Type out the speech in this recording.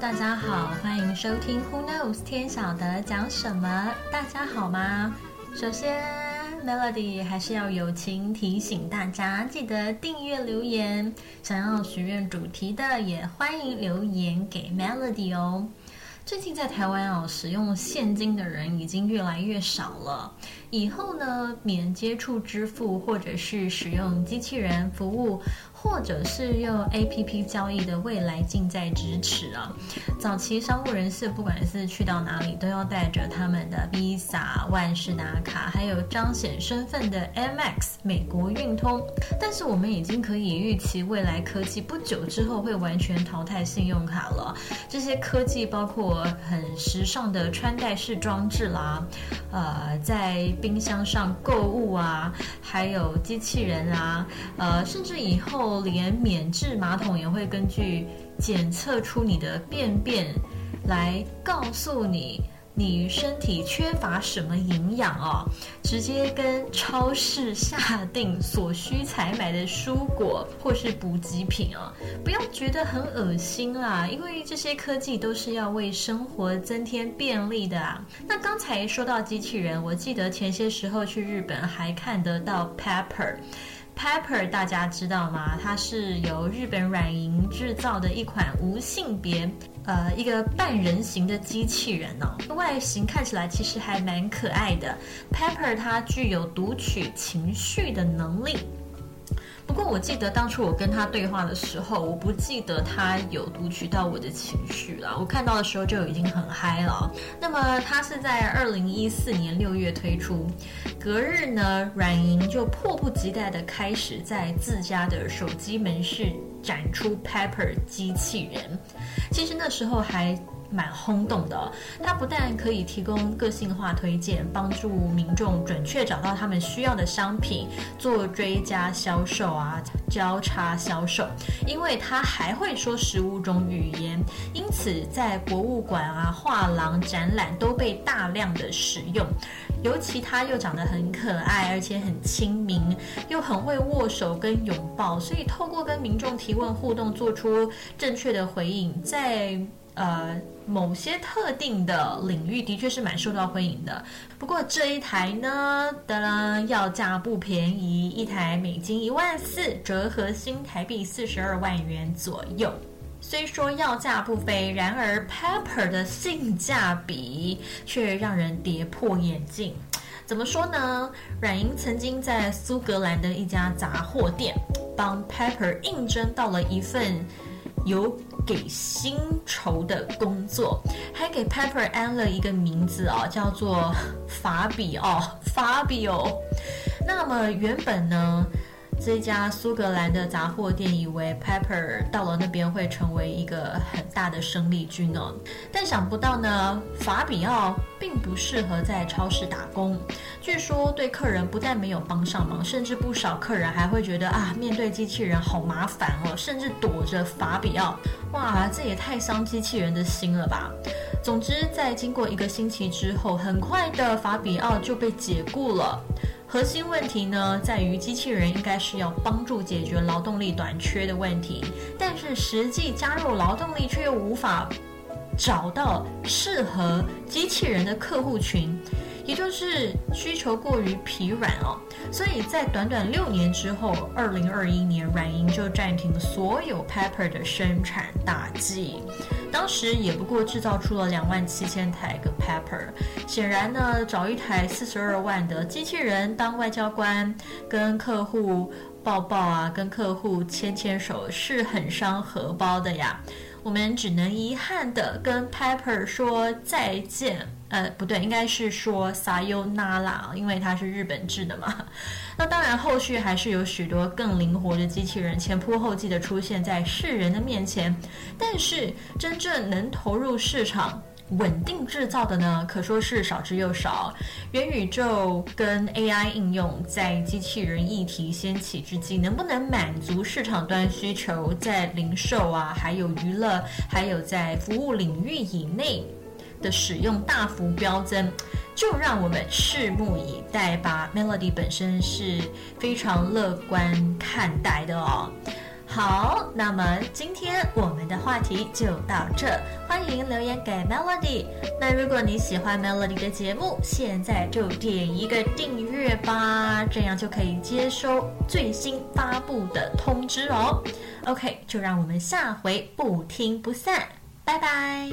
大家好，欢迎收听 Who Knows 天晓得讲什么？大家好吗？首先，Melody 还是要友情提醒大家，记得订阅留言。想要许愿主题的，也欢迎留言给 Melody 哦。最近在台湾哦，使用现金的人已经越来越少了。以后呢，免接触支付或者是使用机器人服务。或者是用 A P P 交易的未来近在咫尺啊！早期商务人士不管是去到哪里，都要带着他们的 Visa、万事达卡，还有彰显身份的 M X 美国运通。但是我们已经可以预期，未来科技不久之后会完全淘汰信用卡了。这些科技包括很时尚的穿戴式装置啦，呃，在冰箱上购物啊，还有机器人啊，呃，甚至以后。连免治马桶也会根据检测出你的便便，来告诉你你身体缺乏什么营养哦，直接跟超市下定所需采买的蔬果或是补给品哦，不要觉得很恶心啦，因为这些科技都是要为生活增添便利的啊。那刚才说到机器人，我记得前些时候去日本还看得到 Pepper。Pepper 大家知道吗？它是由日本软银制造的一款无性别，呃，一个半人形的机器人哦。外形看起来其实还蛮可爱的。Pepper 它具有读取情绪的能力。不过我记得当初我跟他对话的时候，我不记得他有读取到我的情绪了。我看到的时候就已经很嗨了。那么他是在二零一四年六月推出，隔日呢，软银就迫不及待的开始在自家的手机门市展出 Pepper 机器人。其实那时候还。蛮轰动的，它不但可以提供个性化推荐，帮助民众准确找到他们需要的商品，做追加销售啊，交叉销售。因为它还会说十五种语言，因此在博物馆啊、画廊展览都被大量的使用。尤其它又长得很可爱，而且很亲民，又很会握手跟拥抱，所以透过跟民众提问互动，做出正确的回应，在。呃，某些特定的领域的确是蛮受到欢迎的。不过这一台呢，当然要价不便宜，一台美金一万四，折合新台币四十二万元左右。虽说要价不菲，然而 Pepper 的性价比却让人跌破眼镜。怎么说呢？软银曾经在苏格兰的一家杂货店帮 Pepper 应征到了一份。有给薪酬的工作，还给 Pepper 安了一个名字啊，叫做法比哦，法比哦。那么原本呢？这家苏格兰的杂货店以为 Pepper 到了那边会成为一个很大的生力军哦，但想不到呢，法比奥并不适合在超市打工。据说对客人不但没有帮上忙，甚至不少客人还会觉得啊，面对机器人好麻烦哦，甚至躲着法比奥。哇，这也太伤机器人的心了吧！总之，在经过一个星期之后，很快的法比奥就被解雇了。核心问题呢，在于机器人应该是要帮助解决劳动力短缺的问题，但是实际加入劳动力却又无法找到适合机器人的客户群。也就是需求过于疲软哦，所以在短短六年之后，二零二一年软银就暂停所有 Pepper 的生产大计。当时也不过制造出了两万七千台个 Pepper。显然呢，找一台四十二万的机器人当外交官，跟客户抱抱啊，跟客户牵牵手，是很伤荷包的呀。我们只能遗憾的跟 Pepper 说再见。呃，不对，应该是说 Sayonara，因为它是日本制的嘛。那当然，后续还是有许多更灵活的机器人前仆后继的出现在世人的面前。但是，真正能投入市场、稳定制造的呢，可说是少之又少。元宇宙跟 AI 应用在机器人议题掀起之际，能不能满足市场端需求，在零售啊，还有娱乐，还有在服务领域以内？的使用大幅飙增，就让我们拭目以待吧。Melody 本身是非常乐观看待的哦。好，那么今天我们的话题就到这，欢迎留言给 Melody。那如果你喜欢 Melody 的节目，现在就点一个订阅吧，这样就可以接收最新发布的通知哦。OK，就让我们下回不听不散，拜拜。